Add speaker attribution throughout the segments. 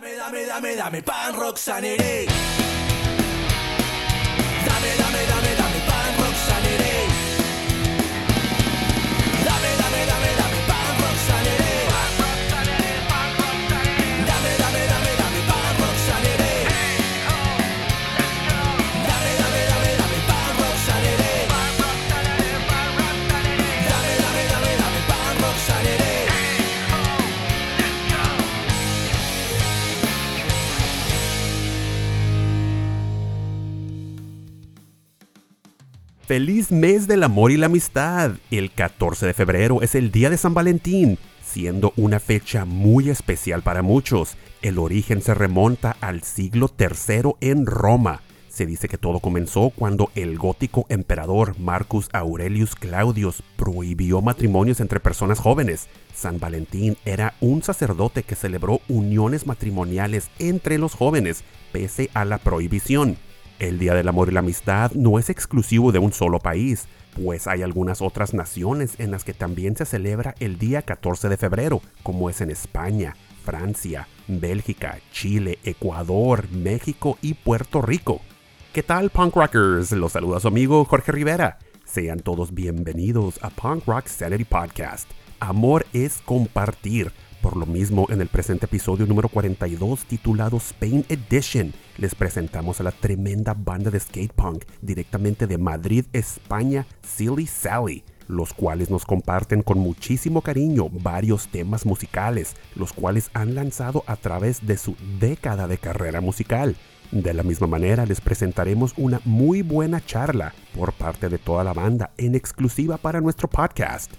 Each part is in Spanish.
Speaker 1: Dame, dame, dame, dame pan dame, dame, dame
Speaker 2: Feliz mes del amor y la amistad. El 14 de febrero es el día de San Valentín, siendo una fecha muy especial para muchos. El origen se remonta al siglo III en Roma. Se dice que todo comenzó cuando el gótico emperador Marcus Aurelius Claudius prohibió matrimonios entre personas jóvenes. San Valentín era un sacerdote que celebró uniones matrimoniales entre los jóvenes, pese a la prohibición. El Día del Amor y la Amistad no es exclusivo de un solo país, pues hay algunas otras naciones en las que también se celebra el día 14 de febrero, como es en España, Francia, Bélgica, Chile, Ecuador, México y Puerto Rico. ¿Qué tal, punk rockers? Los saluda su amigo Jorge Rivera. Sean todos bienvenidos a Punk Rock Sanity Podcast. Amor es compartir. Por lo mismo, en el presente episodio número 42 titulado Spain Edition, les presentamos a la tremenda banda de skate punk directamente de Madrid, España, Silly Sally, los cuales nos comparten con muchísimo cariño varios temas musicales, los cuales han lanzado a través de su década de carrera musical. De la misma manera les presentaremos una muy buena charla por parte de toda la banda en exclusiva para nuestro podcast.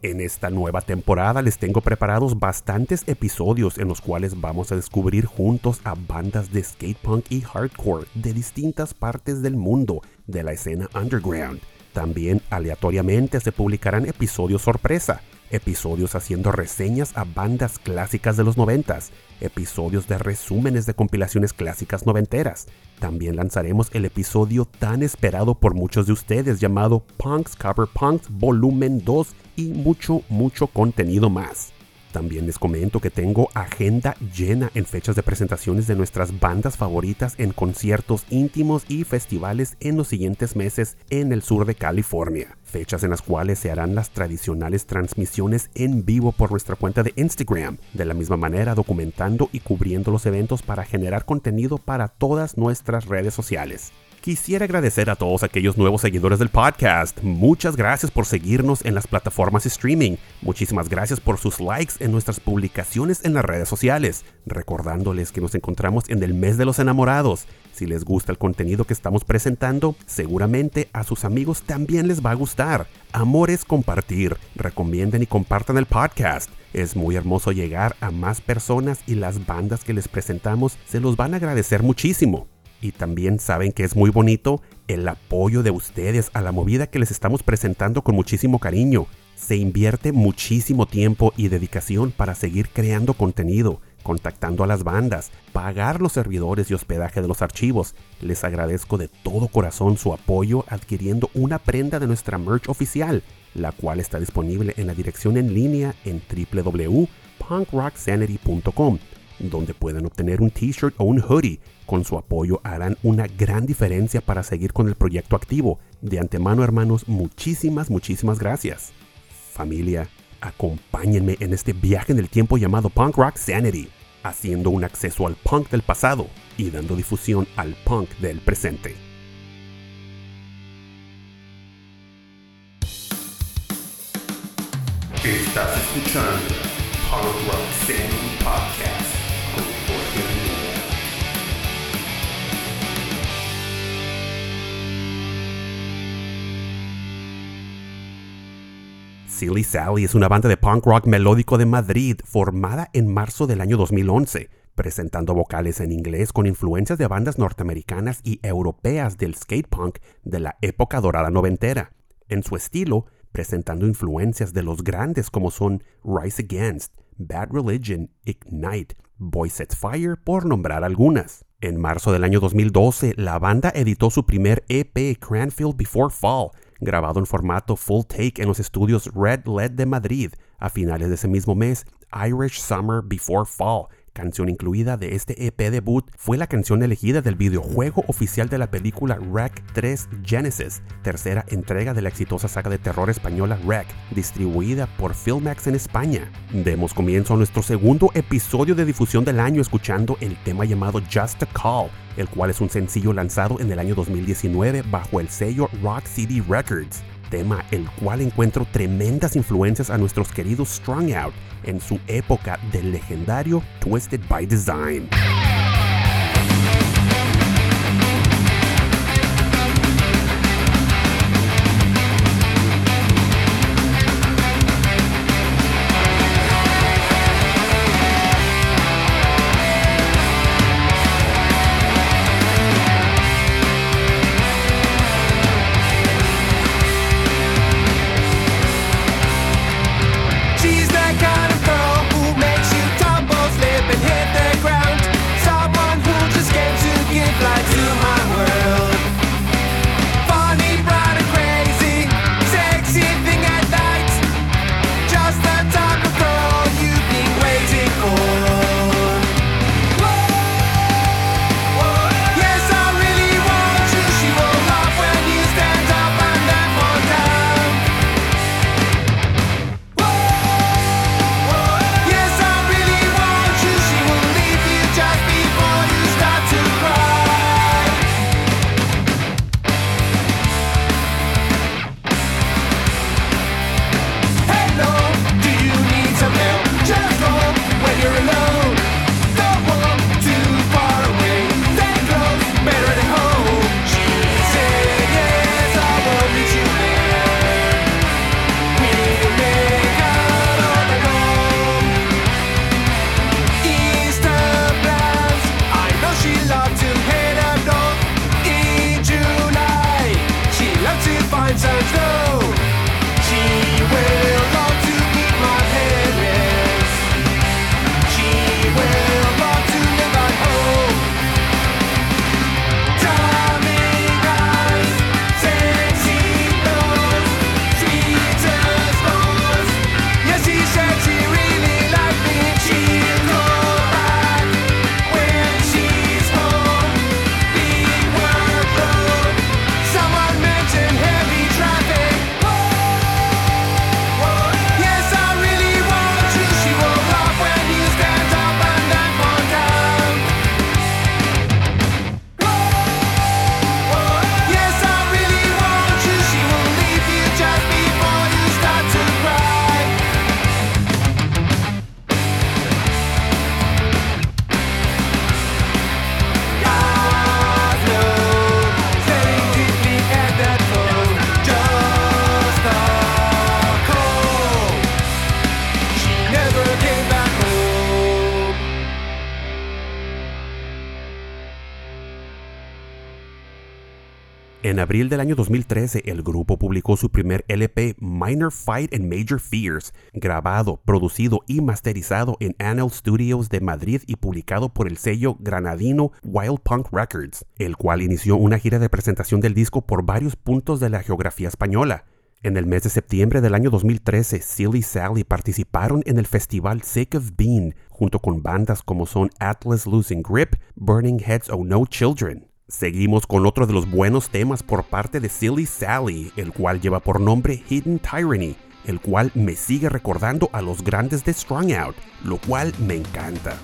Speaker 2: En esta nueva temporada les tengo preparados bastantes episodios en los cuales vamos a descubrir juntos a bandas de skate punk y hardcore de distintas partes del mundo de la escena underground. También aleatoriamente se publicarán episodios sorpresa, episodios haciendo reseñas a bandas clásicas de los noventas, episodios de resúmenes de compilaciones clásicas noventeras. También lanzaremos el episodio tan esperado por muchos de ustedes llamado Punks Cover Punks Volumen 2 y mucho, mucho contenido más. También les comento que tengo agenda llena en fechas de presentaciones de nuestras bandas favoritas en conciertos íntimos y festivales en los siguientes meses en el sur de California. Fechas en las cuales se harán las tradicionales transmisiones en vivo por nuestra cuenta de Instagram, de la misma manera documentando y cubriendo los eventos para generar contenido para todas nuestras redes sociales. Quisiera agradecer a todos aquellos nuevos seguidores del podcast. Muchas gracias por seguirnos en las plataformas streaming. Muchísimas gracias por sus likes en nuestras publicaciones en las redes sociales. Recordándoles que nos encontramos en el mes de los enamorados. Si les gusta el contenido que estamos presentando, seguramente a sus amigos también les va a gustar. Amor es compartir. Recomienden y compartan el podcast. Es muy hermoso llegar a más personas y las bandas que les presentamos se los van a agradecer muchísimo. Y también saben que es muy bonito el apoyo de ustedes a la movida que les estamos presentando con muchísimo cariño. Se invierte muchísimo tiempo y dedicación para seguir creando contenido, contactando a las bandas, pagar los servidores y hospedaje de los archivos. Les agradezco de todo corazón su apoyo adquiriendo una prenda de nuestra merch oficial, la cual está disponible en la dirección en línea en www.punkrocksanity.com donde pueden obtener un t-shirt o un hoodie. Con su apoyo harán una gran diferencia para seguir con el proyecto activo. De antemano, hermanos, muchísimas, muchísimas gracias. Familia, acompáñenme en este viaje en el tiempo llamado Punk Rock Sanity, haciendo un acceso al punk del pasado y dando difusión al punk del presente.
Speaker 3: Estás escuchando Punk Rock Sanity Podcast
Speaker 2: Silly Sally es una banda de punk rock melódico de Madrid formada en marzo del año 2011, presentando vocales en inglés con influencias de bandas norteamericanas y europeas del skate punk de la época dorada noventera. En su estilo, presentando influencias de los grandes como son Rise Against, Bad Religion, Ignite, Boy Sets Fire, por nombrar algunas. En marzo del año 2012, la banda editó su primer EP Cranfield Before Fall, grabado en formato full take en los estudios Red LED de Madrid. A finales de ese mismo mes, Irish Summer Before Fall,
Speaker 4: canción incluida de este EP debut fue la canción elegida del videojuego oficial de la película Wreck 3 Genesis, tercera entrega de la exitosa saga de terror española Wreck, distribuida por Filmax en España. Demos comienzo a nuestro segundo episodio de difusión del año escuchando el tema llamado Just a Call, el cual es un sencillo lanzado en el año 2019 bajo el sello Rock City Records tema el cual encuentro tremendas influencias a nuestros queridos Strung Out en su época del legendario Twisted by Design. En abril del año 2013, el grupo publicó su primer LP Minor Fight and Major Fears, grabado, producido y masterizado en Anel Studios de Madrid y publicado por el sello granadino Wild Punk Records, el cual inició una gira de presentación del disco por varios puntos de la geografía española. En el mes de septiembre del año 2013, Silly Sally participaron en el festival Sick of Bean junto con bandas como son Atlas Losing Grip, Burning Heads o No Children. Seguimos con otro de los buenos temas por parte de Silly Sally, el cual lleva por nombre Hidden Tyranny, el cual me sigue recordando a los grandes de Strung Out, lo cual me encanta.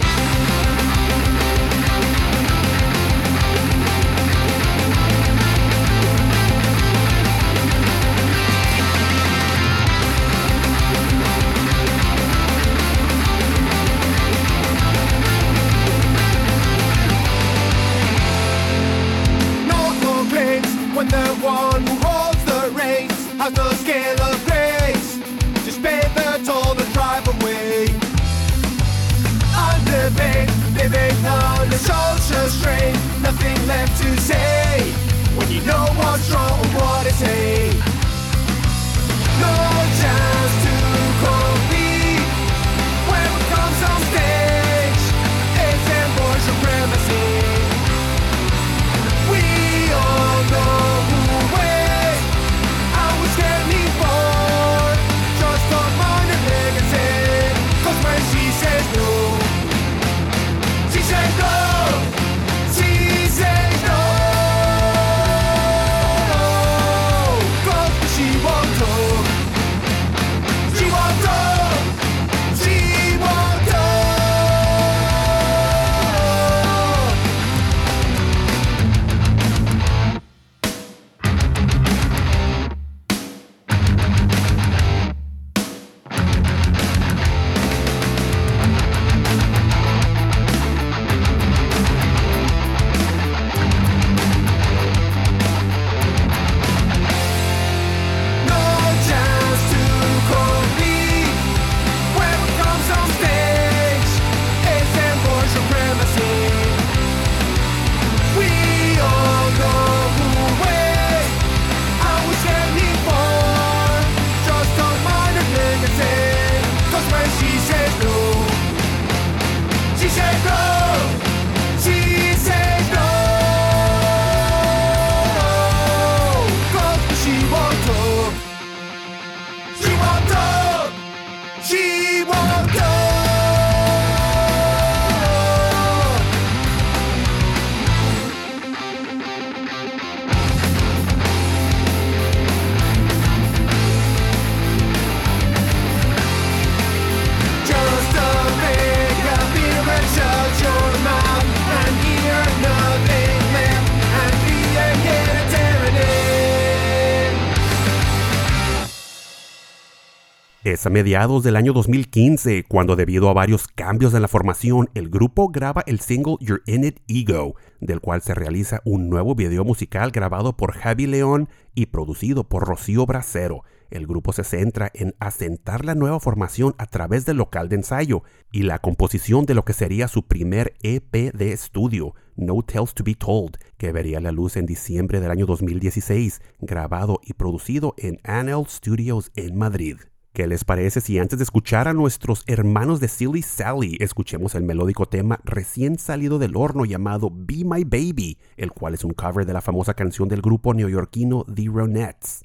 Speaker 5: A
Speaker 2: mediados del año 2015 cuando debido a varios cambios en la formación, el grupo graba el single You're In It Ego, del cual se realiza un nuevo video musical grabado por Javi León y producido por Rocío Bracero. El grupo se centra en asentar la nueva formación a través del local de ensayo y la composición de lo que sería su primer EP de estudio, No Tales to Be Told, que vería la luz en diciembre del año 2016, grabado y producido en Anel Studios en Madrid. ¿Qué les parece si antes de escuchar a nuestros hermanos de Silly Sally, escuchemos el melódico tema recién salido del horno llamado Be My Baby, el cual es un cover de la famosa canción del grupo neoyorquino The Ronettes?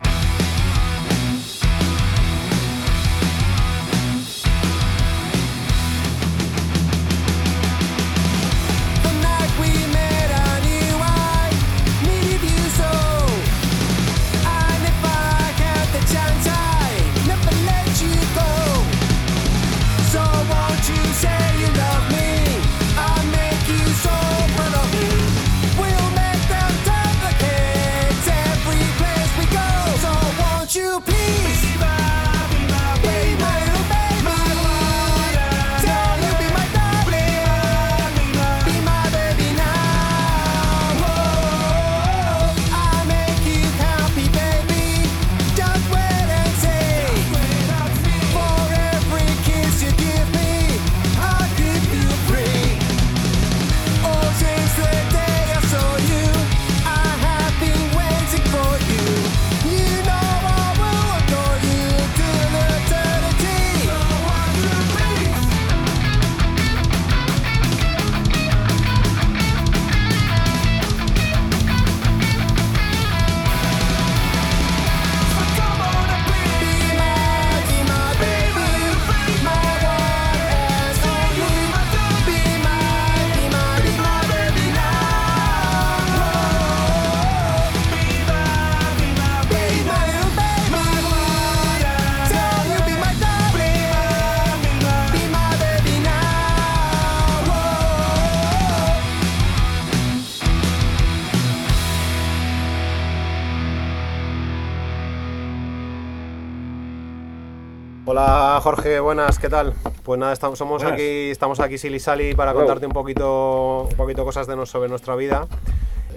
Speaker 6: Hola Jorge, buenas, ¿qué tal? Pues nada, estamos, somos
Speaker 7: Buenas.
Speaker 6: aquí, estamos aquí Silly Sally para
Speaker 7: Hello.
Speaker 6: contarte un poquito, un poquito cosas de nos, sobre nuestra vida.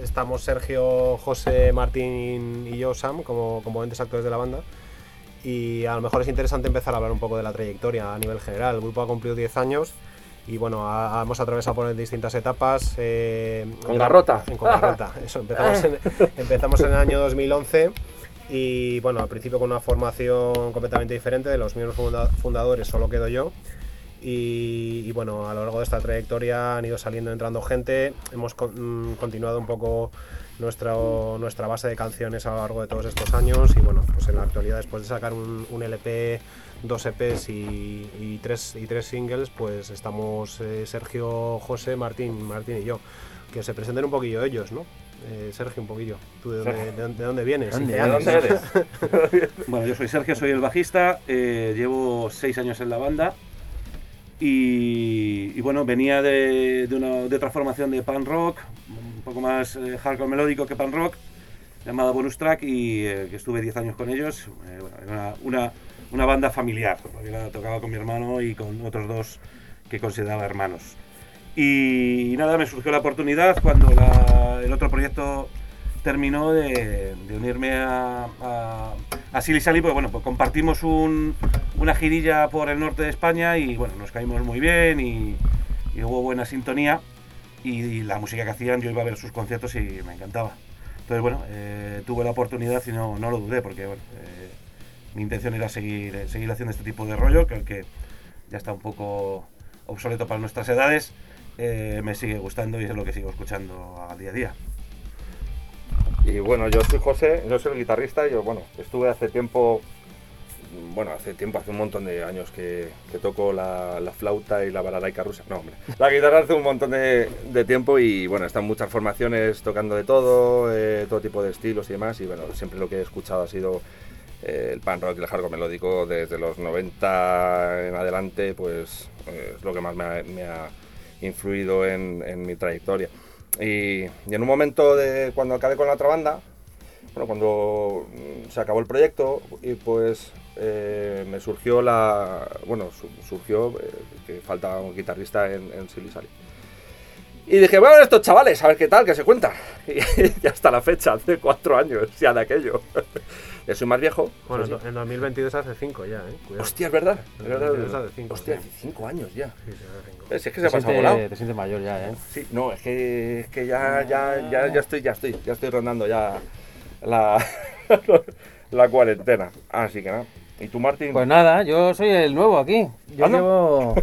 Speaker 6: Estamos Sergio, José, Martín y yo, Sam, como componentes actores de la banda. Y a lo mejor es interesante empezar a hablar un poco de la trayectoria a nivel general. El grupo ha cumplido 10 años y bueno, ha- hemos atravesado por distintas etapas. eh,
Speaker 7: Con garrota.
Speaker 6: En, con garrota, eso. Empezamos en, empezamos en el año 2011 y bueno, al principio con una formación completamente diferente. De los miembros funda- fundadores solo quedo yo. Y, y bueno, a lo largo de esta trayectoria han ido saliendo, entrando gente. Hemos con- mm, continuado un poco nuestra, nuestra base de canciones a lo largo de todos estos años. Y bueno, pues en la actualidad, después de sacar un, un LP, dos EPs y, y tres, y tres singles, pues estamos eh, Sergio, José, Martín, Martín y yo. Que se presenten un poquillo ellos, ¿no? Eh, Sergio, un poquillo. ¿Tú de dónde, de dónde- de dónde vienes?
Speaker 7: ¿Dónde,
Speaker 6: ¿Qué
Speaker 7: ¿De dónde eres? bueno, yo soy Sergio, soy el bajista, eh, llevo seis años en la banda y, y bueno, venía de, de una, de otra formación de punk rock, un poco más eh, hardcore melódico que punk rock, llamada Bonus Track y eh, que estuve 10 años con ellos. Eh, bueno, era una, una, una banda familiar, porque la tocaba con mi hermano y con otros dos que consideraba hermanos. Y, nada, me surgió la oportunidad cuando el otro proyecto terminó de, unirme a, a, a Silly Sally, porque bueno, pues compartimos un- una girilla por el norte de España y bueno, nos caímos muy bien y, hubo buena sintonía y, la música que hacían, yo iba a ver sus conciertos y me encantaba. Entonces bueno, eh, tuve la oportunidad y no, no lo dudé porque bueno, eh, mi intención era seguir, eh, seguir haciendo este tipo de rollo, que aunque ya está un poco obsoleto para nuestras edades, eh, me sigue gustando y es lo que sigo escuchando a día a día.
Speaker 8: Y bueno, yo soy José, yo soy el guitarrista. Yo, bueno, estuve hace tiempo, bueno, hace tiempo, hace un montón de años que, toco la, la flauta y la balalaika rusa. No, hombre. La guitarra hace un montón de, de tiempo y bueno, están muchas formaciones tocando de todo, eh, todo tipo de estilos y demás. Y bueno, siempre lo que he escuchado ha sido eh, el punk rock y el hardcore melódico desde los 90 en adelante, pues eh, es lo que más me me ha influido en, en mi trayectoria. Y, y en un momento de cuando acabé con la otra banda, bueno, cuando mm, se acabó el proyecto, y pues eh, me surgió la. Bueno, su- surgió eh, que falta un guitarrista en, en Silly Sally. Y dije, bueno, estos chavales, a ver qué tal, qué se cuenta. Y hasta la fecha, hace cuatro años ya de aquello. ya soy más viejo.
Speaker 6: Bueno,
Speaker 8: pues
Speaker 6: en 2022 hace 5 ya, ¿eh? Cuidado.
Speaker 8: Hostia, es verdad. Es
Speaker 6: En
Speaker 8: verdad.
Speaker 6: 2022 hace cinco,
Speaker 8: Hostia, hace cinco años ya.
Speaker 6: Sí, sí, hace cinco.
Speaker 8: Eh, Si es que se ha pasado volado.
Speaker 9: te sientes mayor ya, ¿eh?
Speaker 8: Sí, no, es que, es que ya, ya, ya, ya estoy, ya estoy, ya estoy rondando ya la, la cuarentena. Así que nada. ¿Y tú, Martín?
Speaker 9: Pues nada, yo soy el nuevo aquí. Yo
Speaker 8: Anda.
Speaker 9: llevo...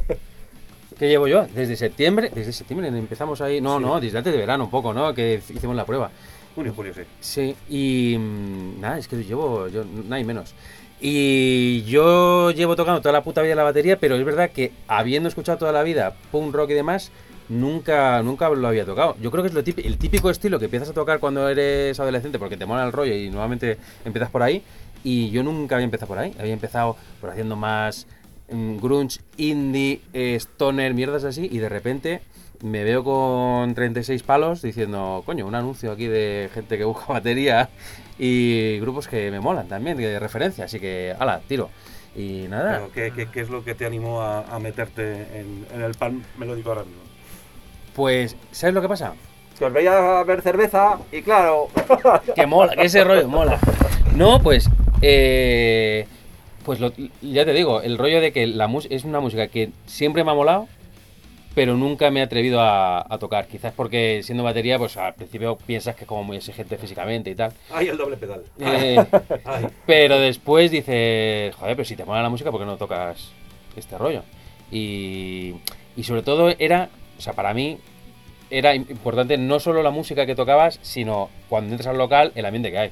Speaker 9: ¿Qué llevo yo? Desde septiembre, desde septiembre empezamos ahí, no, no, desde antes de verano un poco, ¿no? Que hicimos la prueba.
Speaker 7: Junio, julio, sí.
Speaker 9: Sí, y mm, nada, es que llevo, yo, nada y menos. Y yo llevo tocando toda la puta vida la batería, pero es verdad que habiendo escuchado toda la vida punk rock y demás, nunca, nunca lo había tocado. Yo creo que es lo típico, el típico estilo que empiezas a tocar cuando eres adolescente porque te mola el rollo y nuevamente empiezas por ahí. Y yo nunca había empezado por ahí, había empezado por haciendo más grunge, indie, eh, stoner, mierdas así, y de repente me veo con 36 palos diciendo, coño, un anuncio aquí de gente que busca batería y grupos que me molan también, de referencia, así que, ala, tiro. Y nada,
Speaker 7: Pero, ¿qué, qué, qué es lo que te animó a, a meterte en, en el pan melódico ahora mismo?
Speaker 9: pues, ¿sabes lo que pasa?
Speaker 8: Que os veía a ver cerveza y claro.
Speaker 9: Que mola, que ese rollo mola. No, pues, eh, pues lo- ya te digo, el rollo de que la es una música que siempre me ha molado, pero nunca me he atrevido a, a tocar. Quizás porque siendo batería, pues al principio piensas que es como muy exigente físicamente y tal.
Speaker 7: ¡Ay, el doble pedal!
Speaker 9: Eh,
Speaker 7: ¡Ay!
Speaker 9: Pero después dices, joder, pero si te mola la música, ¿por qué no tocas este rollo? Y, y sobre todo era, o sea, para mí era im- importante no solo la música que tocabas, sino cuando entras al local, el ambiente que hay.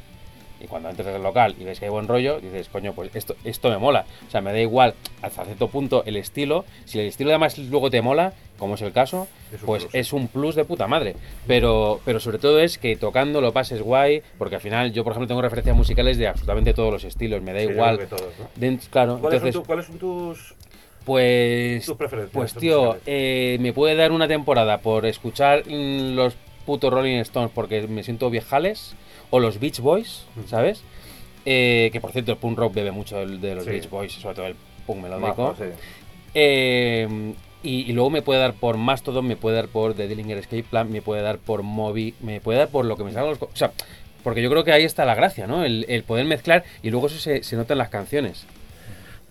Speaker 9: Y cuando entras al local y ves que hay buen rollo, dices, coño, pues esto, esto me mola. O sea, me da igual hasta cierto punto el estilo. Si el estilo además luego te mola, como es el caso,
Speaker 7: Es
Speaker 9: pues
Speaker 7: plus.
Speaker 9: es un plus de puta madre. Pero, pero sobre todo es que tocando lo pases guay, porque al final yo, por ejemplo, tengo referencias musicales de absolutamente todos los estilos, me da
Speaker 7: Sí,
Speaker 9: igual.
Speaker 7: todos, ¿no?
Speaker 9: Dent- claro,
Speaker 7: ¿Cuáles,
Speaker 9: entonces,
Speaker 7: son tu- cuáles son tus,
Speaker 9: pues,
Speaker 7: tus preferencias?
Speaker 9: pues tío, eh, me puede dar una temporada por escuchar mm, los putos Rolling Stones porque me siento viejales, o los Beach Boys, ¿sabes? Eh, que por cierto, el punk rock bebe mucho del- de los
Speaker 7: Sí.
Speaker 9: Beach Boys, sobre todo el punk melódico.
Speaker 8: Sí.
Speaker 9: Eh, y, y luego me puede dar por Mastodon, me puede dar por The Dillinger Escape Plan, me puede dar por Moby, me puede dar por lo que me salga los... O sea, porque yo creo que ahí está la gracia, ¿no? El, el poder mezclar y luego eso se, se nota en las canciones.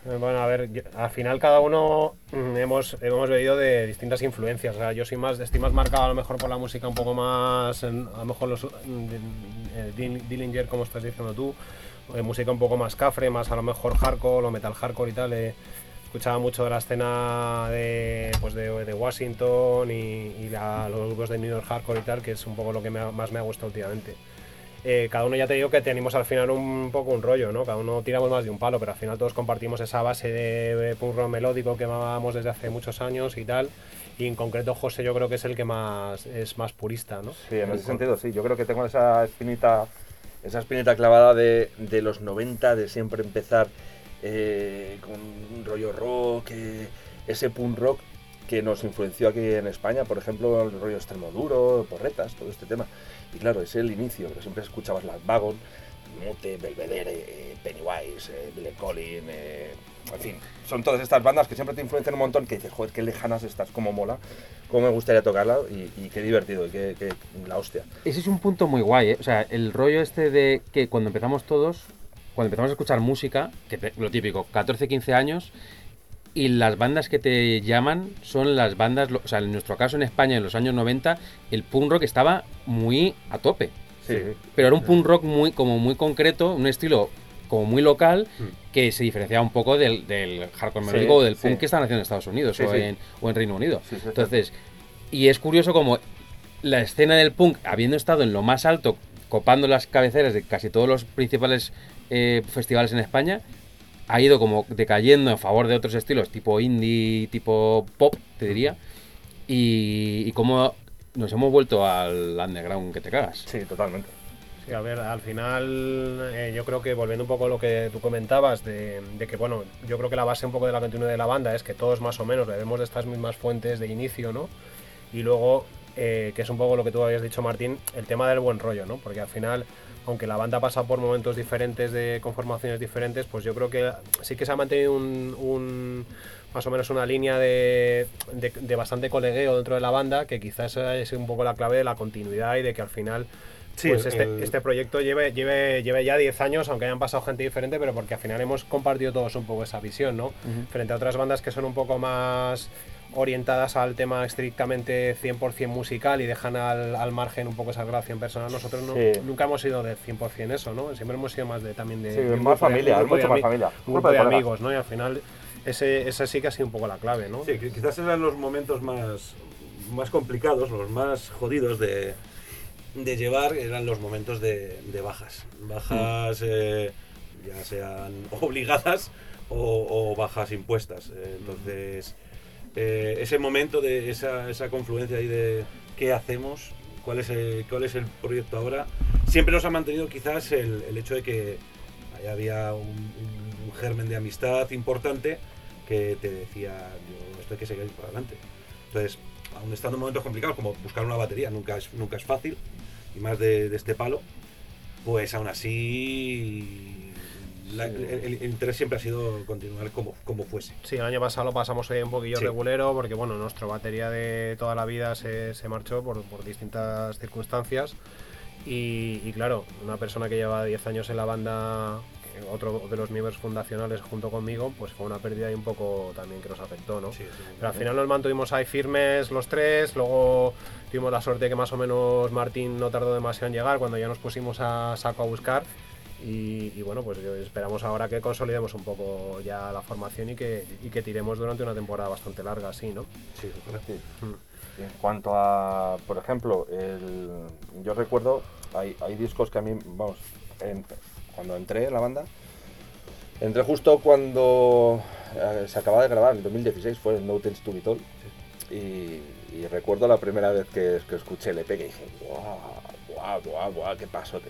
Speaker 6: Bueno, a ver, al final cada uno mm, hemos, hemos bebido de distintas influencias. Yo soy más, estoy más marcado a lo mejor por la música un poco más, a lo mejor los mm, eh, Dill- Dillinger, como estás diciendo tú, eh, música un poco más cafre, más a lo mejor hardcore o metal hardcore y tal. eh, escuchaba mucho de la escena de, pues de, Washington y, y la- los grupos de New York hardcore y tal, que es un poco lo que me más me ha gustado últimamente. Eh, cada uno ya te digo que tenemos al final un poco un rollo, ¿no? Cada uno tiramos más de un palo, pero al final todos compartimos esa base de punk rock melódico que mamamos desde hace muchos años y tal. Y en concreto José yo creo que es el que más es más purista, ¿no?
Speaker 8: Sí, en ese sentido sí. Yo creo que tengo esa espinita, esa espinita clavada de, de los 90, de siempre empezar eh, con un rollo rock, eh, ese punk rock que nos influenció aquí en España, por ejemplo, el rollo extremo duro, porretas, todo este tema. Y claro, es el inicio, pero siempre escuchabas las Vagon, Mute, Belvedere, eh, Pennywise, eh, Billy Collin, eh, en fin, son todas estas bandas que siempre te influencian un montón, que dices, joder, qué lejanas estás, cómo mola, cómo me gustaría tocarla y, qué divertido, y qué, la hostia.
Speaker 9: Ese es un punto muy guay, ¿eh? O sea, el rollo este de que cuando empezamos todos, cuando empezamos a escuchar música, que lo típico, 14, 15 años, y las bandas que te llaman son las bandas, o sea, en nuestro caso en España en los años 90, el punk rock estaba muy a tope.
Speaker 8: Sí,
Speaker 9: Pero era un punk rock muy, como muy concreto, un estilo como muy local, que se diferenciaba un poco del, del hardcore
Speaker 8: Sí,
Speaker 9: melódico o del
Speaker 8: sí.
Speaker 9: punk que están haciendo en Estados Unidos
Speaker 8: Sí,
Speaker 9: o,
Speaker 8: sí.
Speaker 9: En, o en Reino Unido.
Speaker 8: Sí, sí, sí.
Speaker 9: Entonces, y es curioso como la escena del punk, habiendo estado en lo más alto, copando las cabeceras de casi todos los principales eh, festivales en España, ha ido como decayendo en favor de otros estilos, tipo indie, tipo pop, te diría, y, y cómo nos hemos vuelto al underground que te cagas.
Speaker 8: sí, totalmente.
Speaker 6: Sí, a ver, al final eh, yo creo que volviendo un poco a lo que tú comentabas, de, de que bueno, yo creo que la base un poco de la continuidad de la banda es que todos más o menos bebemos de estas mismas fuentes de inicio, ¿no? Y luego eh, que es un poco lo que tú habías dicho, Martín, el tema del buen rollo, ¿no? Porque al final, aunque la banda pasa por momentos diferentes de conformaciones diferentes, pues yo creo que sí que se ha mantenido un, un- más o menos una línea de, de- de bastante colegueo dentro de la banda, que quizás es un poco la clave de la continuidad y de que al final
Speaker 7: Sí,
Speaker 6: pues este,
Speaker 7: el-
Speaker 6: este proyecto lleve, lleve, lleve ya 10 años, aunque hayan pasado gente diferente, pero porque al final hemos compartido todos un poco esa visión, ¿no? Frente a otras bandas que son un poco más orientadas al tema estrictamente 100% musical y dejan al, al margen un poco esa relación personal. Nosotros no-
Speaker 8: Sí.
Speaker 6: nunca hemos sido del 100% eso, ¿no? Siempre hemos sido más de también de...
Speaker 8: Sí,
Speaker 6: de
Speaker 8: más
Speaker 6: grupo de-
Speaker 8: familia,
Speaker 6: de
Speaker 8: mucho más
Speaker 6: ami-
Speaker 8: familia.
Speaker 6: Un
Speaker 8: Grupo de
Speaker 6: de amigos, ¿no? Y al final ese, ese sí que ha sido un poco la clave, ¿no?
Speaker 7: Sí, quizás eran los momentos más, más complicados, los más jodidos de, de llevar, eran los momentos de, de bajas. Bajas eh, ya sean obligadas o, o bajas impuestas. Eh, entonces, eh, ese momento de esa, esa confluencia ahí de qué hacemos, cuál es, el, cuál es el proyecto ahora, siempre nos ha mantenido quizás el, el hecho de que ahí había un, un- germen de amistad importante que te decía, yo, esto hay que seguir por adelante. Entonces, aún estando en momentos complicados, como buscar una batería, nunca es, nunca es fácil, y más de este palo, pues aún así la- el, el interés siempre ha sido continuar como, como fuese.
Speaker 6: Sí, el año pasado lo pasamos ahí un poquillo
Speaker 7: Sí.
Speaker 6: regulero porque, bueno, nuestro batería de toda la vida se, se marchó por, por distintas circunstancias. Y, y claro, una persona que lleva 10 años en la banda, otro de los miembros fundacionales junto conmigo, pues fue una pérdida y un poco también que nos afectó, ¿no?
Speaker 7: Sí, sí.
Speaker 6: Pero al final nos mantuvimos ahí firmes los tres, luego tuvimos la suerte que más o menos Martín no tardó demasiado en llegar cuando ya nos pusimos a saco a buscar y, y bueno, pues yo- esperamos ahora que consolidemos un poco ya la formación y que, y que tiremos durante una temporada bastante larga, así, ¿no?
Speaker 7: Sí.
Speaker 8: Sí. En cuanto a, por ejemplo, el, yo recuerdo, hay, hay discos que a mí, vamos, en- cuando entré en la banda, entré justo cuando eh, se acababa de grabar, en 2016, fue el No Tends to Be Told, y, y recuerdo la primera vez que, que escuché el EP que dije, guau, guau, guau, guau, qué pasote,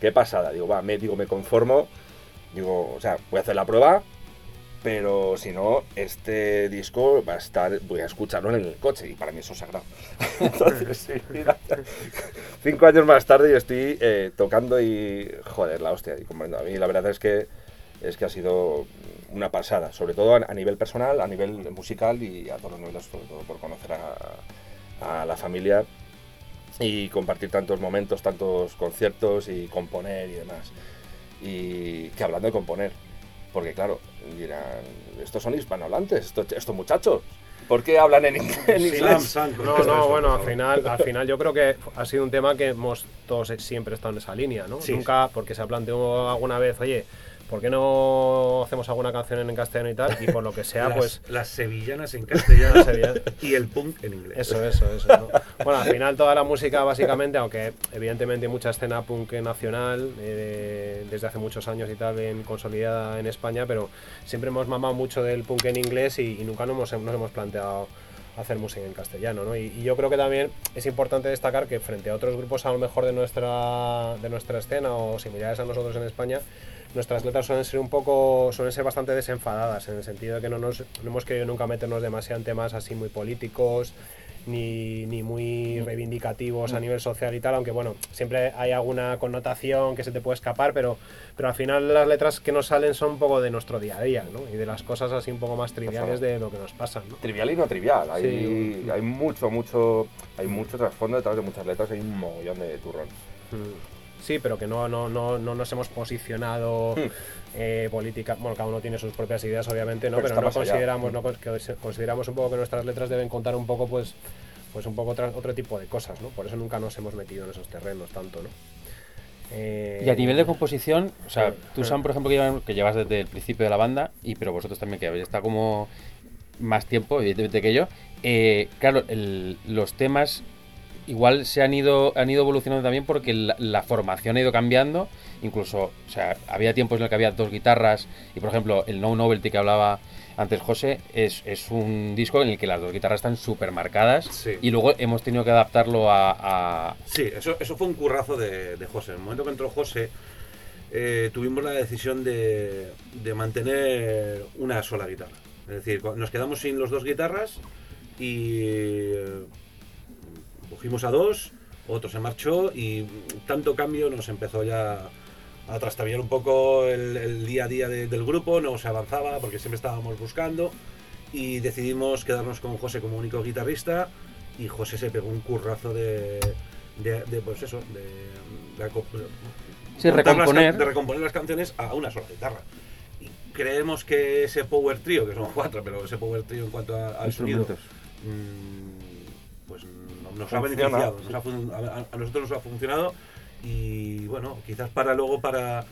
Speaker 8: qué pasada, digo, va, me, digo, me conformo, digo, o sea, voy a hacer la prueba, pero si no, este disco va a estar, voy a escucharlo en el coche y para mí eso es sagrado. Entonces, cinco años más tarde yo estoy eh, tocando y, joder, la hostia, y como a mí la verdad es que, es que ha sido una pasada, sobre todo a, nivel personal, a nivel musical y a todos los niveles, sobre todo por conocer a la familia y compartir tantos momentos, tantos conciertos y componer y demás. Y que hablando de componer, porque claro, dirán, estos son hispanohablantes, estos, estos muchachos, ¿por qué hablan en, inglés?
Speaker 7: Sam,
Speaker 6: No, no, bueno, al final, al final yo creo que ha sido un tema que hemos todos siempre estado en esa línea, ¿no?
Speaker 7: Sí,
Speaker 6: Nunca, porque se ha planteado alguna vez, oye, ¿por qué no hacemos alguna canción en castellano y tal? Y por lo que sea,
Speaker 7: las,
Speaker 6: pues
Speaker 7: las sevillanas en castellano
Speaker 6: sevillanas.
Speaker 7: y el punk en inglés.
Speaker 6: Eso, eso, eso. ¿no? Bueno, al final toda la música básicamente, aunque evidentemente hay mucha escena punk nacional eh, desde hace muchos años y tal, bien consolidada en España, pero siempre hemos mamado mucho del punk en inglés y, y nunca nos hemos, nos hemos planteado hacer música en castellano, ¿no? Y, y yo creo que también es importante destacar que frente a otros grupos a lo mejor de nuestra, de nuestra escena o similares a nosotros en España, nuestras letras suelen ser un poco, suelen ser bastante desenfadadas, en el sentido de que no, nos, no hemos querido nunca meternos demasiado en temas así muy políticos, ni, ni muy reivindicativos a nivel social y tal, aunque bueno, siempre hay alguna connotación que se te puede escapar, pero, pero al final las letras que nos salen son un poco de nuestro día a día, ¿no? Y de las cosas así un poco más triviales de lo que nos pasa, ¿no?
Speaker 8: Trivial y no trivial, hay,
Speaker 6: Sí.
Speaker 8: hay mucho, mucho, hay mucho trasfondo detrás de muchas letras, hay un mogollón de turrón.
Speaker 6: Mm. Sí, pero que no, no, no, no nos hemos posicionado
Speaker 8: Hmm.
Speaker 6: eh, política. Bueno, cada uno tiene sus propias ideas, obviamente, ¿no?
Speaker 8: Pero
Speaker 6: no
Speaker 8: más allá.
Speaker 6: consideramos, no, que consideramos un poco que nuestras letras deben contar un poco, pues, pues un poco otra- otro tipo de cosas, ¿no? Por eso nunca nos hemos metido en esos terrenos tanto, ¿no? Eh,
Speaker 9: Y a nivel de composición, o sea,
Speaker 6: Sí.
Speaker 9: tú Sam, por ejemplo, que, llevan- que llevas desde el principio de la banda, y pero vosotros también que habéis estado como más tiempo, evidentemente que yo, eh, claro, el- los temas igual se han ido, han ido evolucionando también porque la, la formación ha ido cambiando, incluso, o sea, había tiempos en los que había dos guitarras, y por ejemplo, el No Novelty que hablaba antes José, es, es un disco en el que las dos guitarras están súper marcadas,
Speaker 7: Sí.
Speaker 9: y luego hemos tenido que adaptarlo a- a,
Speaker 7: Sí, eso, eso fue un currazo de, de José. En el momento que entró José, eh, tuvimos la decisión de, de mantener una sola guitarra. Es decir, nos quedamos sin los dos guitarras y eh, cogimos a dos, otro se marchó y tanto cambio nos empezó ya a trastabillar un poco el, el día a día de- del grupo, no se avanzaba porque siempre estábamos buscando y decidimos quedarnos con José como único guitarrista y José se pegó un currazo de, de, de, pues eso, de, de
Speaker 9: Sí,
Speaker 7: las
Speaker 9: recomponer.
Speaker 7: can- de recomponer las canciones a una sola guitarra. Y creemos que ese power trio, que son cuatro, pero ese power trio en cuanto a- al sonido,
Speaker 9: Instrumentos.
Speaker 7: No- nos ha beneficiado, nos ha a, nosotros nos ha funcionado y bueno, quizás para luego para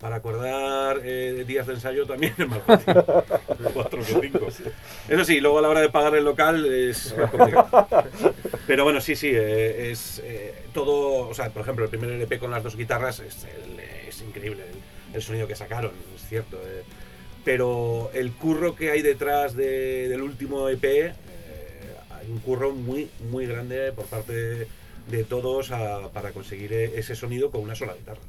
Speaker 7: para acordar eh, días de ensayo también es más fácil. Cuatro cinco. Eso sí, luego a la hora de pagar el local es más complicado. Pero bueno, sí, sí, eh, es eh, todo, o sea, por ejemplo, el primer LP con las dos guitarras es, el- es increíble el, el sonido que sacaron, es cierto. pero el curro que hay detrás de- del último EP, hay un curro muy, muy grande por parte de, de todos a- para conseguir eh, ese sonido con una sola guitarra.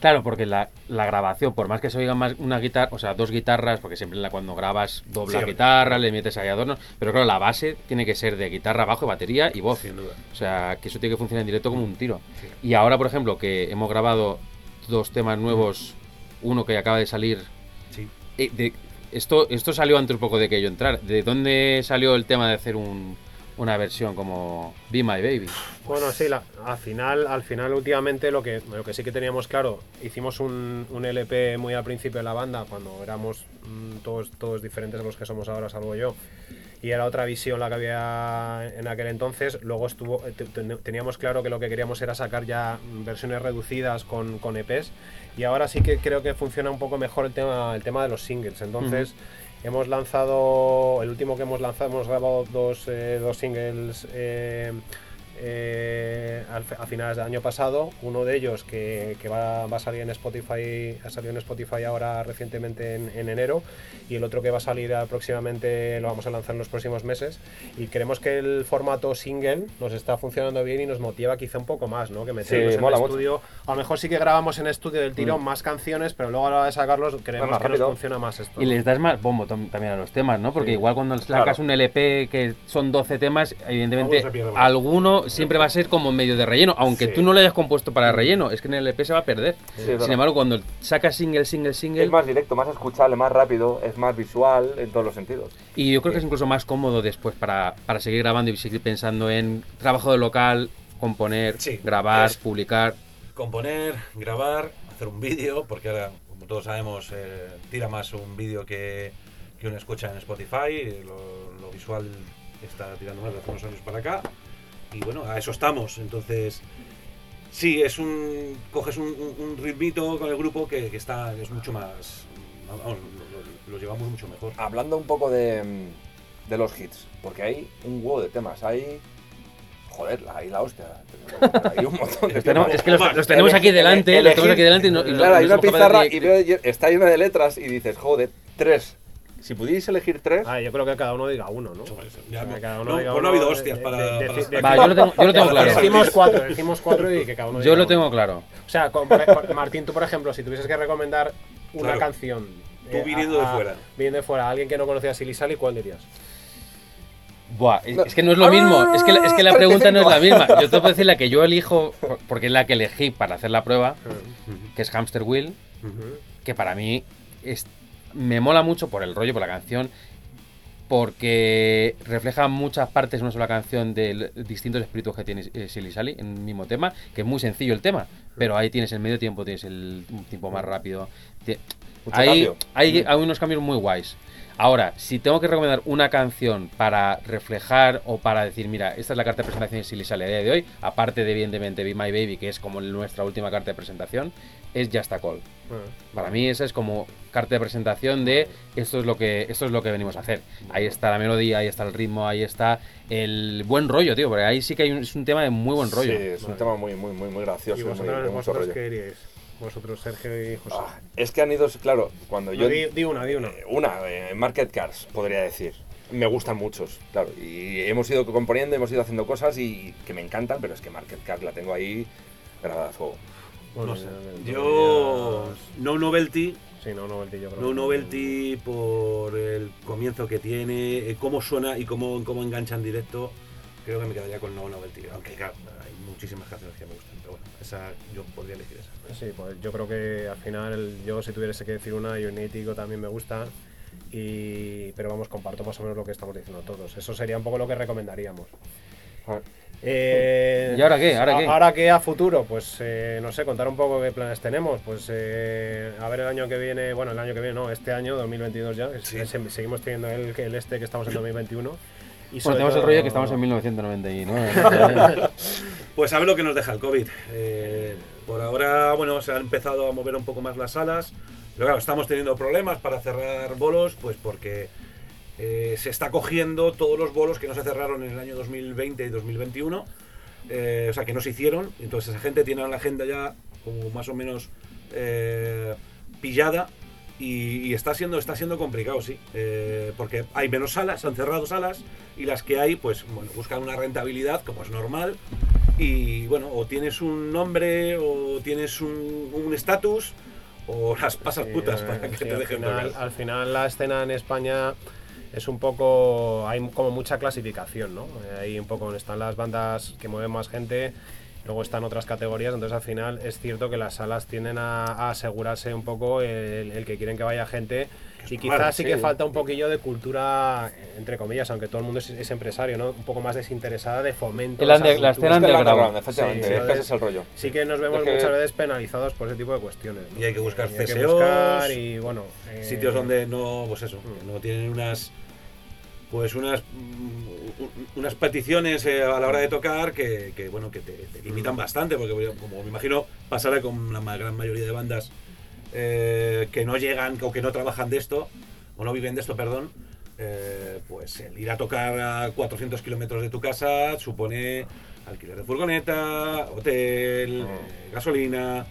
Speaker 9: Claro, porque la, la grabación, por más que se oiga más una guitarra, o sea, dos guitarras, porque siempre la- cuando grabas
Speaker 7: Sí,
Speaker 9: dobla
Speaker 7: hombre.
Speaker 9: guitarra, le metes ahí adornos, pero claro, la base tiene que ser de guitarra, bajo, batería y voz.
Speaker 7: Sin duda.
Speaker 9: O sea, que eso tiene que funcionar en directo como un tiro. Y ahora, por ejemplo, que hemos grabado dos temas nuevos, uno que acaba de salir.
Speaker 7: Sí.
Speaker 9: eh, de- esto, esto salió antes un poco de que yo entrara. ¿De dónde salió el tema de hacer un- una versión como Be My Baby?
Speaker 6: Bueno, sí, la- al final, al final últimamente lo que, lo que sí que teníamos claro, hicimos un, un LP muy al principio de la banda, cuando éramos mm, todos, todos diferentes a los que somos ahora, salvo yo. Y era otra visión la que había en aquel entonces. Luego estuvo, eh, te- te- teníamos claro que lo que queríamos era sacar ya versiones reducidas con, con EPs. Y ahora sí que creo que funciona un poco mejor el tema, el tema de los singles. Entonces, hemos lanzado, el último que hemos lanzado, hemos grabado dos, eh, dos singles eh, eh, a finales del año pasado. Uno de ellos que, que va, va a salir en Spotify, ha salido en Spotify ahora recientemente en, en enero. Y el otro que va a salir próximamente lo vamos a lanzar en los próximos meses. Y creemos que el formato single nos está funcionando bien y nos motiva quizá un poco más, ¿no? Que meternos en
Speaker 8: mola
Speaker 6: el estudio. A lo mejor sí que grabamos en estudio del tirón más canciones, pero luego a la hora de sacarlos creemos
Speaker 8: más
Speaker 6: que nos funciona más esto.
Speaker 9: Y les das más bombo tam- también a los temas, ¿no? Porque
Speaker 6: Sí.
Speaker 9: igual cuando sacas
Speaker 8: Claro.
Speaker 9: un LP que son 12 temas, evidentemente
Speaker 7: Alguno
Speaker 9: siempre va a ser como medio de relleno, aunque
Speaker 8: Sí.
Speaker 9: tú no lo hayas compuesto para relleno, es que en el LP se va a perder. Sin
Speaker 8: verdad.
Speaker 9: embargo, cuando sacas single, single, single,
Speaker 8: Es más directo, más escuchable, más rápido, es más visual en todos los sentidos.
Speaker 9: y yo creo que es incluso más cómodo después para, para seguir grabando y seguir pensando en trabajo de local, componer,
Speaker 7: Sí,
Speaker 9: grabar, publicar.
Speaker 7: componer, grabar, hacer un vídeo, porque ahora, como todos sabemos, eh, tira más un vídeo que, que una escucha en Spotify, lo, lo visual está tirando más de hace unos años para acá, y bueno, a eso estamos, entonces... Sí, es un. coges un, un- un ritmito con el grupo que, que está. es mucho más. vamos, lo, lo- lo llevamos mucho mejor.
Speaker 8: Hablando un poco de, de los hits, porque hay un huevo de temas, hay... Joder, hay la hostia. Hay un montón de temas.
Speaker 9: es que los, tenemos aquí delante, los tenemos aquí delante y no, y
Speaker 8: claro, hay una pizarra
Speaker 9: de-
Speaker 8: y veo, está llena de letras y dices, joder, tres. Si pudierais elegir tres,
Speaker 6: Ah, yo creo que cada uno diga uno, ¿no?
Speaker 7: Ya no-
Speaker 6: Que cada uno
Speaker 7: no,
Speaker 6: diga
Speaker 7: pues
Speaker 6: uno,
Speaker 7: no ha habido hostias para.
Speaker 9: yo lo tengo, yo lo tengo claro.
Speaker 6: Decimos cuatro, decimos cuatro y que cada uno diga
Speaker 9: Yo lo
Speaker 6: uno.
Speaker 9: tengo claro.
Speaker 6: O sea, con- Martín, tú por ejemplo, si tuvieses que recomendar una
Speaker 7: Claro.
Speaker 6: canción.
Speaker 7: Tú
Speaker 6: eh,
Speaker 7: viniendo de fuera.
Speaker 6: Viniendo de fuera, a alguien que no conocía a Silly Sally, ¿cuál dirías?
Speaker 9: Buah, es,
Speaker 8: No.
Speaker 9: es que no es lo mismo. Es que la, es que la
Speaker 8: Ah,
Speaker 9: pregunta no es la
Speaker 8: 35.
Speaker 9: misma. Yo te puedo decir la que yo elijo, por- porque es la que elegí para hacer la prueba, que es Hamster Wheel, que para mí es, me mola mucho por el rollo, por la canción, porque refleja muchas partes en una sola canción de distintos espíritus que tiene Silly Sally en un mismo tema, que es muy sencillo el tema, pero ahí tienes el medio tiempo, tienes el tiempo más rápido. hay unos cambios muy guays. Ahora, si tengo que recomendar una canción para reflejar o para decir, mira, esta es la carta de presentación de Silly Sally a día de hoy, aparte de evidentemente Be My Baby, que es como nuestra última carta de presentación, es Just a Call. Para mí esa es como carta de presentación de esto es lo que esto es lo que venimos a hacer. Ahí está la melodía, ahí está el ritmo, ahí está el buen rollo, tío, porque ahí sí que hay un, es un tema de muy buen rollo.
Speaker 8: Sí, es un tema muy, muy, muy, muy gracioso.
Speaker 6: ¿Y
Speaker 8: muy-
Speaker 6: vosotros,
Speaker 8: mucho
Speaker 6: vosotros
Speaker 8: rollo.
Speaker 6: qué diríais? Vosotros, Sergio y José.
Speaker 8: Ah, es que han ido, claro, cuando
Speaker 6: No,
Speaker 8: yo...
Speaker 6: di, di una, di una.
Speaker 8: Eh, Una, eh, Market Cars, podría decir. Me gustan muchos, claro. Y hemos ido componiendo, hemos ido haciendo cosas y que me encantan, pero es que Market Cars la tengo ahí grabada a fuego.
Speaker 6: Bueno,
Speaker 7: No sé. Yo. No Novelty.
Speaker 6: Sí, no, Novelty, yo creo.
Speaker 7: No
Speaker 6: que-
Speaker 7: Novelty por el comienzo que tiene, eh, cómo suena y cómo, cómo engancha en directo. creo que me quedaría con No Novelty. Aunque claro, hay muchísimas canciones que me gustan, pero bueno, esa yo podría elegir esa.
Speaker 6: Sí, pues yo creo que al final, yo si tuviese que decir una, Unitico también me gusta. Y, pero vamos, comparto más o menos lo que estamos diciendo todos. Eso sería un poco lo que recomendaríamos.
Speaker 8: Ah.
Speaker 6: Eh,
Speaker 9: ¿Y ahora qué? ¿Ahora qué?
Speaker 6: Ahora qué a futuro, pues eh, no sé, contar un poco qué planes tenemos. Pues eh, a ver el año que viene, bueno, el año que viene, no, este año, 2022 ya.
Speaker 7: Sí.
Speaker 6: es- seguimos teniendo el, el este que estamos en 2021. Y
Speaker 9: Bueno, tenemos el
Speaker 6: todo-
Speaker 9: rollo que estamos en 1999.
Speaker 7: Pues a ver lo que nos deja el COVID. Eh, por ahora, bueno, se han empezado a mover un poco más las salas. Pero claro, estamos teniendo problemas para cerrar bolos, pues porque eh, se está cogiendo todos los bolos que no se cerraron en el año 2020 y 2021. Eh, o sea, que no se hicieron. Entonces esa gente tiene la agenda ya como más o menos eh, pillada. Y, y está siendo está siendo complicado, sí. Eh, porque hay menos salas, han cerrado salas. Y las que hay, pues bueno, buscan una rentabilidad, como es normal. Y bueno, o tienes un nombre, o tienes un estatus, o las pasas putas para que
Speaker 6: sí,
Speaker 7: te
Speaker 6: al
Speaker 7: dejen
Speaker 6: final,
Speaker 7: tocar.
Speaker 6: al final la escena en España es un poco hay como mucha clasificación no Eh, hay un poco están las bandas que mueven más gente luego están otras categorías entonces al final es cierto que las salas tienden a, asegurarse un poco el que quieren que vaya gente y quizás
Speaker 7: normal,
Speaker 6: sí
Speaker 8: sí.
Speaker 6: que falta un poquillo de cultura entre comillas aunque todo el mundo es, es empresario no un poco más desinteresada de fomento
Speaker 9: El
Speaker 6: de esa
Speaker 9: under- la escena underground.
Speaker 8: efectivamente,
Speaker 6: Sí,
Speaker 8: es que
Speaker 6: entonces-
Speaker 8: ese es el rollo.
Speaker 6: sí que nos vemos
Speaker 8: Es que-
Speaker 6: muchas veces penalizados por ese tipo de cuestiones ¿no?
Speaker 7: Y hay que buscar
Speaker 6: Y hay que
Speaker 7: CSOs,
Speaker 6: buscar y bueno eh,
Speaker 7: sitios donde no, pues eso, no tienen unas pues unas mm, unas peticiones eh, a la hora de tocar que, que, bueno que te, te limitan bastante porque como me imagino pasará con la gran mayoría de bandas eh, que no llegan o que no trabajan de esto o no viven de esto perdón eh, pues el ir a tocar a 400 kilómetros de tu casa supone alquiler de furgoneta hotel eh, gasolina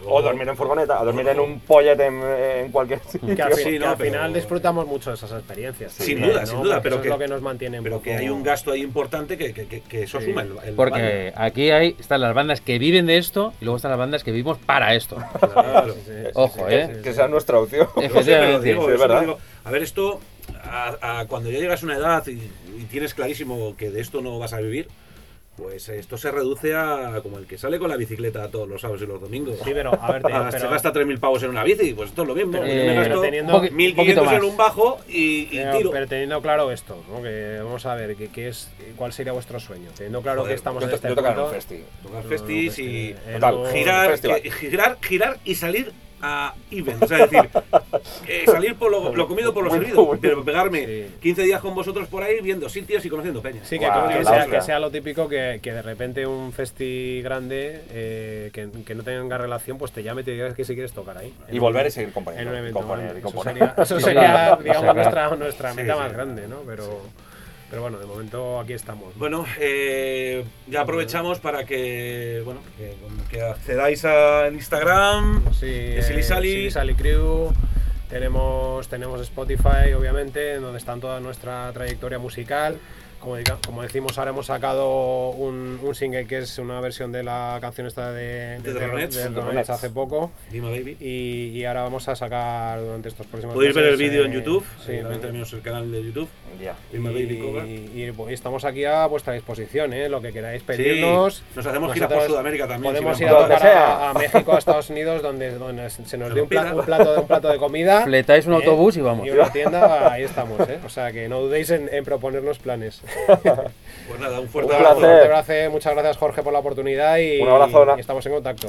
Speaker 7: luego-
Speaker 8: O dormir en furgoneta, o dormir en un pollete en, en cualquier sitio.
Speaker 6: que al, fin-
Speaker 7: Sí,
Speaker 6: que
Speaker 7: no,
Speaker 6: al
Speaker 7: pero-
Speaker 6: final disfrutamos mucho de esas experiencias.
Speaker 7: Sin
Speaker 6: también,
Speaker 7: duda,
Speaker 6: ¿no?
Speaker 7: sin duda, pero
Speaker 6: eso
Speaker 7: que-
Speaker 6: es lo que nos mantiene
Speaker 7: pero que
Speaker 6: poco-
Speaker 7: hay un gasto ahí importante que, que, que- que eso
Speaker 6: Sí.
Speaker 7: suma el, el
Speaker 9: Porque aquí hay, están las bandas que viven de esto y luego están las bandas que vivimos para esto.
Speaker 7: Claro.
Speaker 6: Sí, sí,
Speaker 9: Ojo,
Speaker 8: que,
Speaker 9: ¿eh?
Speaker 8: que sea nuestra opción.
Speaker 9: Efectivamente.
Speaker 8: Sí,
Speaker 7: a ver, esto, a- a cuando ya llegas a una edad y, y tienes clarísimo que de esto no vas a vivir, pues esto se reduce a como el que sale con la bicicleta todos los sábados y los domingos.
Speaker 6: Sí, pero a ver, te-
Speaker 7: Ah, se gasta 3.000 pavos en una bici, pues esto es lo mismo.
Speaker 6: Pero-
Speaker 7: Yo
Speaker 9: eh,
Speaker 7: me gasto
Speaker 6: teniendo-
Speaker 9: un poqui-
Speaker 7: 1.500
Speaker 9: poquito
Speaker 7: en un bajo y, y
Speaker 6: pero,
Speaker 7: tiro.
Speaker 6: pero teniendo claro esto, ¿no? que vamos a ver ¿qué, qué es, cuál sería vuestro sueño. Teniendo claro
Speaker 7: Joder,
Speaker 6: que estamos
Speaker 8: Yo,
Speaker 6: en este
Speaker 8: yo tocar un festi.
Speaker 7: Tocar
Speaker 6: no,
Speaker 7: festis
Speaker 6: pues,
Speaker 7: y
Speaker 6: eh,
Speaker 8: Total,
Speaker 7: girar,
Speaker 8: festival.
Speaker 7: que- girar, girar y salir a event. O sea, es decir, eh, salir por lo, lo comido por lo servido. Pero pegarme
Speaker 6: Sí.
Speaker 7: 15 días con vosotros por ahí viendo sitios y conociendo peñas.
Speaker 6: Sí, que,
Speaker 8: la
Speaker 6: sea,
Speaker 8: hostia.
Speaker 6: que sea lo típico que, que de repente un festi grande eh, que, que no tenga relación, pues te llame y te diga que si quieres tocar ahí.
Speaker 8: Y volver y seguir
Speaker 6: en
Speaker 8: componiendo.
Speaker 6: un
Speaker 8: y
Speaker 6: evento
Speaker 8: componer,
Speaker 6: grande.
Speaker 8: y
Speaker 6: Eso sería, eso sería, digamos, nuestra, nuestra meta
Speaker 7: sí.
Speaker 6: más grande, ¿no? Pero, pero bueno, de momento aquí estamos.
Speaker 7: Bueno, eh, ya aprovechamos para que, bueno, que, que accedáis al Instagram.
Speaker 6: Sí,
Speaker 7: de Silly
Speaker 6: eh,
Speaker 7: Sally
Speaker 6: Crew. Tenemos, tenemos Spotify, obviamente, en donde está toda nuestra trayectoria musical. Como, como decimos, ahora hemos sacado un, un single que es una versión de la canción esta de,
Speaker 7: De
Speaker 6: de Ronettes. hace poco.
Speaker 7: Dima Baby.
Speaker 6: Y, y ahora vamos a sacar durante estos próximos
Speaker 7: Podéis ver el
Speaker 6: meses,
Speaker 7: vídeo en
Speaker 6: eh,
Speaker 7: YouTube.
Speaker 6: Sí, lo-
Speaker 7: tenemos el canal de YouTube.
Speaker 8: Ya.
Speaker 6: Y, y, pues, estamos aquí a vuestra disposición, ¿eh? lo que queráis pedirnos.
Speaker 7: Sí, nos hacemos gira por Sudamérica también.
Speaker 6: Podemos
Speaker 7: si
Speaker 6: ir a tocar a,
Speaker 8: sea.
Speaker 6: a México, a Estados Unidos, donde, donde se nos dé un, pla- un plato, de- un plato de comida.
Speaker 9: Fletáis un
Speaker 6: ¿eh?
Speaker 9: autobús y vamos.
Speaker 6: Y una tienda, ahí estamos, ¿eh? O sea que no dudéis en, en proponernos planes.
Speaker 7: Pues nada, un fuerte abrazo.
Speaker 6: Un fuerte abrazo, muchas gracias Jorge por la oportunidad y,
Speaker 8: Un abrazo,
Speaker 6: y estamos en contacto.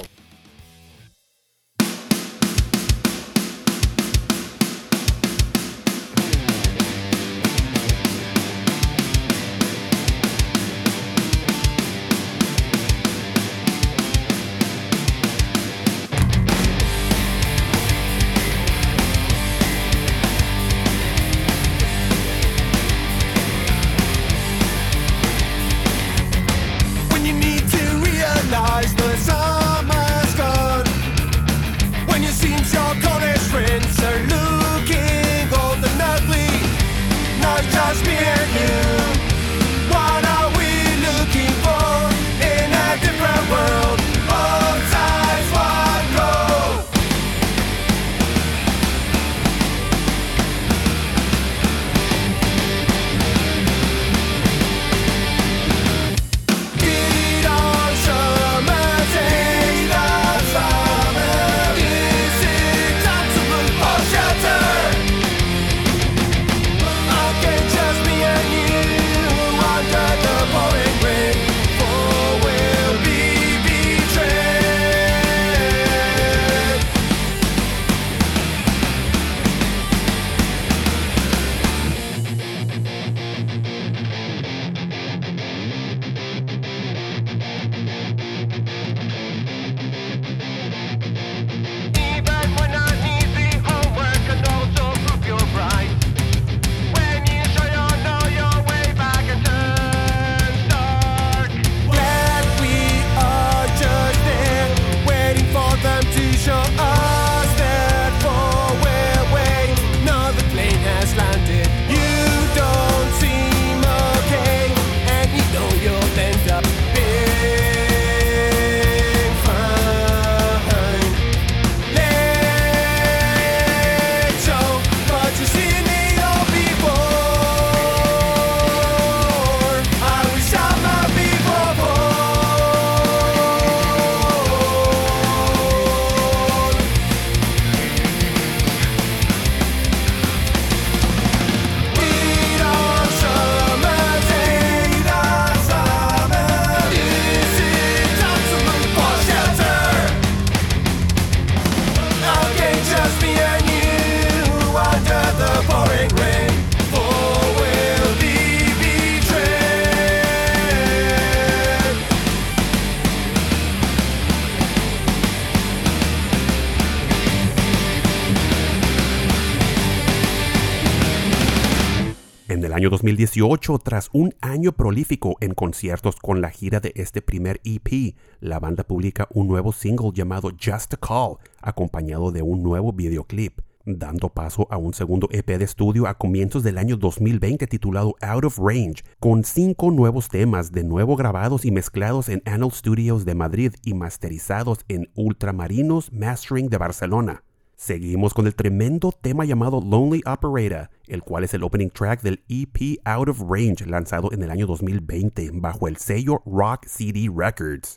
Speaker 2: 2018, tras un año prolífico en conciertos con la gira de este primer EP, la banda publica un nuevo single llamado Just a Call, acompañado de un nuevo videoclip, dando paso a un segundo EP de estudio a comienzos del año 2020 titulado Out of Range, con cinco nuevos temas de nuevo grabados y mezclados en Anal Studios de Madrid y masterizados en Ultramarinos Mastering de Barcelona. Seguimos con el tremendo tema llamado Lonely Operator, el cual es el opening track del EP Out of Range lanzado en el año 2020 bajo el sello Rock CD Records.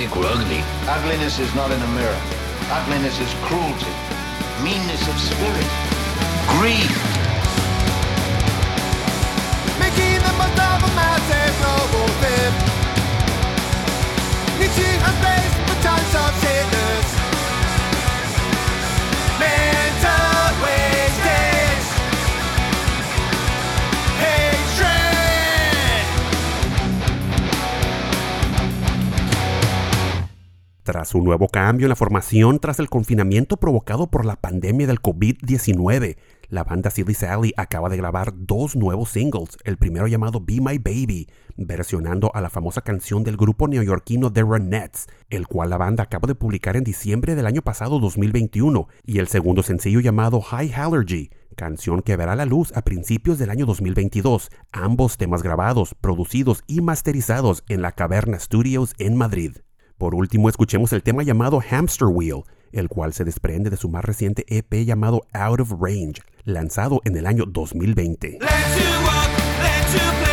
Speaker 10: Think we're ugly. Ugliness is not in a mirror. Ugliness is cruelty, meanness of spirit, greed.
Speaker 1: Making the most of a massive global flip. Reaching a
Speaker 2: Tras un nuevo cambio en la formación tras el confinamiento provocado por la pandemia del COVID-19, la banda Silly Sally acaba de grabar dos nuevos singles, el primero llamado Be My Baby, versionando a la famosa canción del grupo neoyorquino The Ronettes, el cual la banda acaba de publicar en diciembre del año pasado 2021, y el segundo sencillo llamado High Allergy, canción que verá la luz a principios del año 2022, ambos temas grabados, producidos y masterizados en la Caverna Studios en Madrid. Por último, escuchemos el tema llamado Hamster Wheel, el cual se desprende de su más reciente EP llamado Out of Range, lanzado en el año 2020.
Speaker 1: Let's you walk, let's you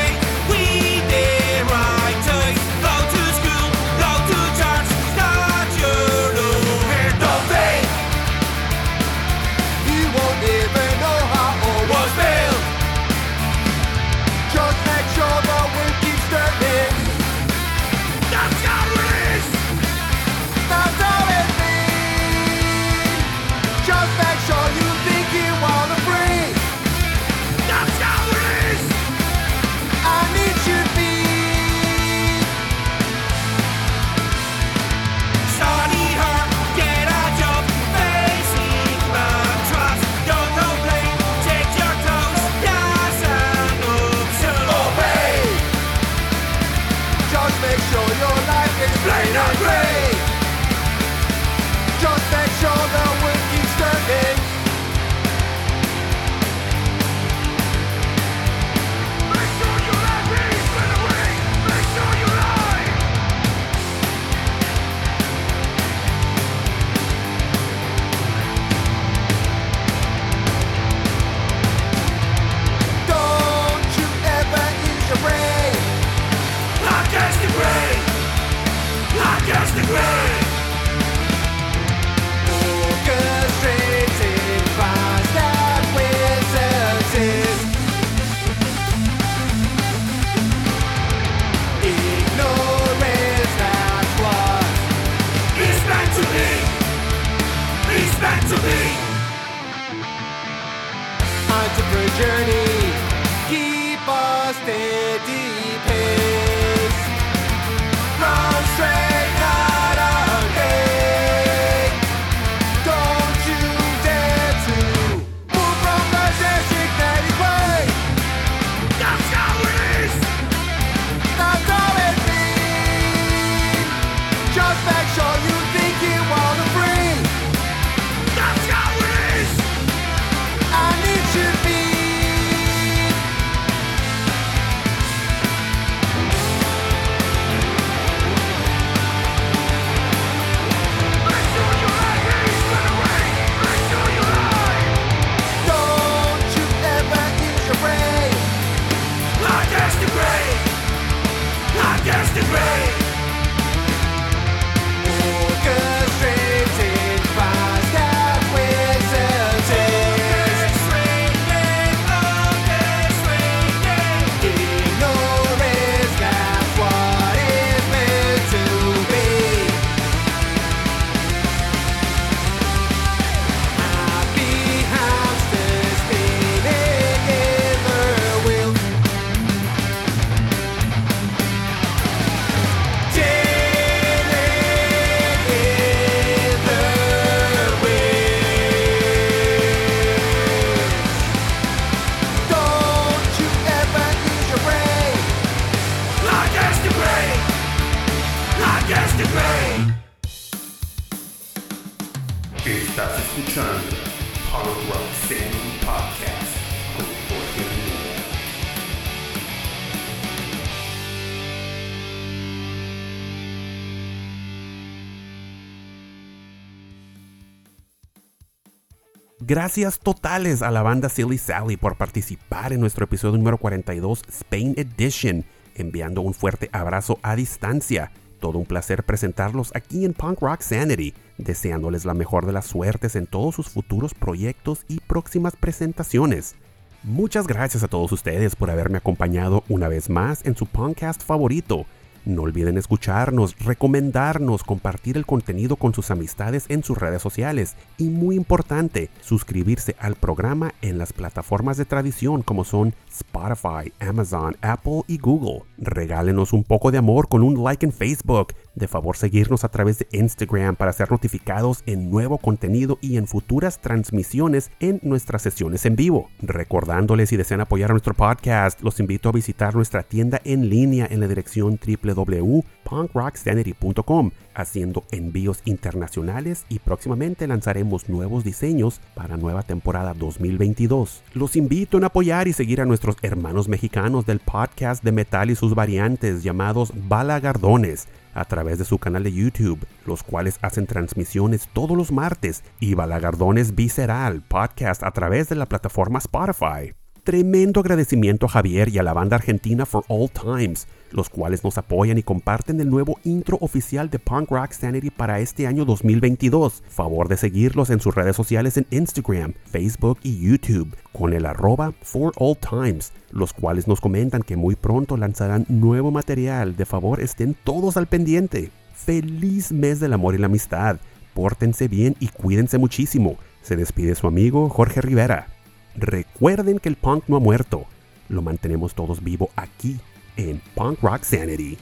Speaker 2: Gracias totales a la banda Silly Sally por participar en nuestro episodio número 42 Spain Edition, enviando un fuerte abrazo a distancia. Todo un placer presentarlos aquí en Punk Rock Sanity, deseándoles la mejor de las suertes en todos sus futuros proyectos y próximas presentaciones. Muchas gracias a todos ustedes por haberme acompañado una vez más en su podcast favorito. No olviden escucharnos, recomendarnos, compartir el contenido con sus amistades en sus redes sociales y muy importante, suscribirse al programa en las plataformas de tradición como son Spotify, Amazon, Apple y Google. Regálenos un poco de amor con un like en Facebook. De favor seguirnos a través de Instagram para ser notificados en nuevo contenido y en futuras transmisiones en nuestras sesiones en vivo. Recordándoles si desean apoyar a nuestro podcast, los invito a visitar nuestra tienda en línea en la dirección www.punkrocksanity.com, haciendo envíos internacionales y próximamente lanzaremos nuevos diseños para nueva temporada 2022. Los invito a apoyar y seguir a nuestros hermanos mexicanos del podcast de metal y sus variantes llamados Balagardones a través de su canal de YouTube, los cuales hacen transmisiones todos los martes y Balagardones Visceral podcast a través de la plataforma Spotify. Tremendo agradecimiento a Javier y a la banda argentina For All Times, los cuales nos apoyan y comparten el nuevo intro oficial de Punk Rock Sanity para este año 2022. Favor de seguirlos en sus redes sociales en Instagram, Facebook y YouTube con el arroba For All Times, los cuales nos comentan que muy pronto lanzarán nuevo material. De favor estén todos al pendiente. Feliz mes del amor y la amistad. Pórtense bien y cuídense muchísimo. Se despide su amigo Jorge Rivera. Recuerden que el punk no ha muerto. Lo mantenemos todos vivo aquí en Punk Rock Sanity.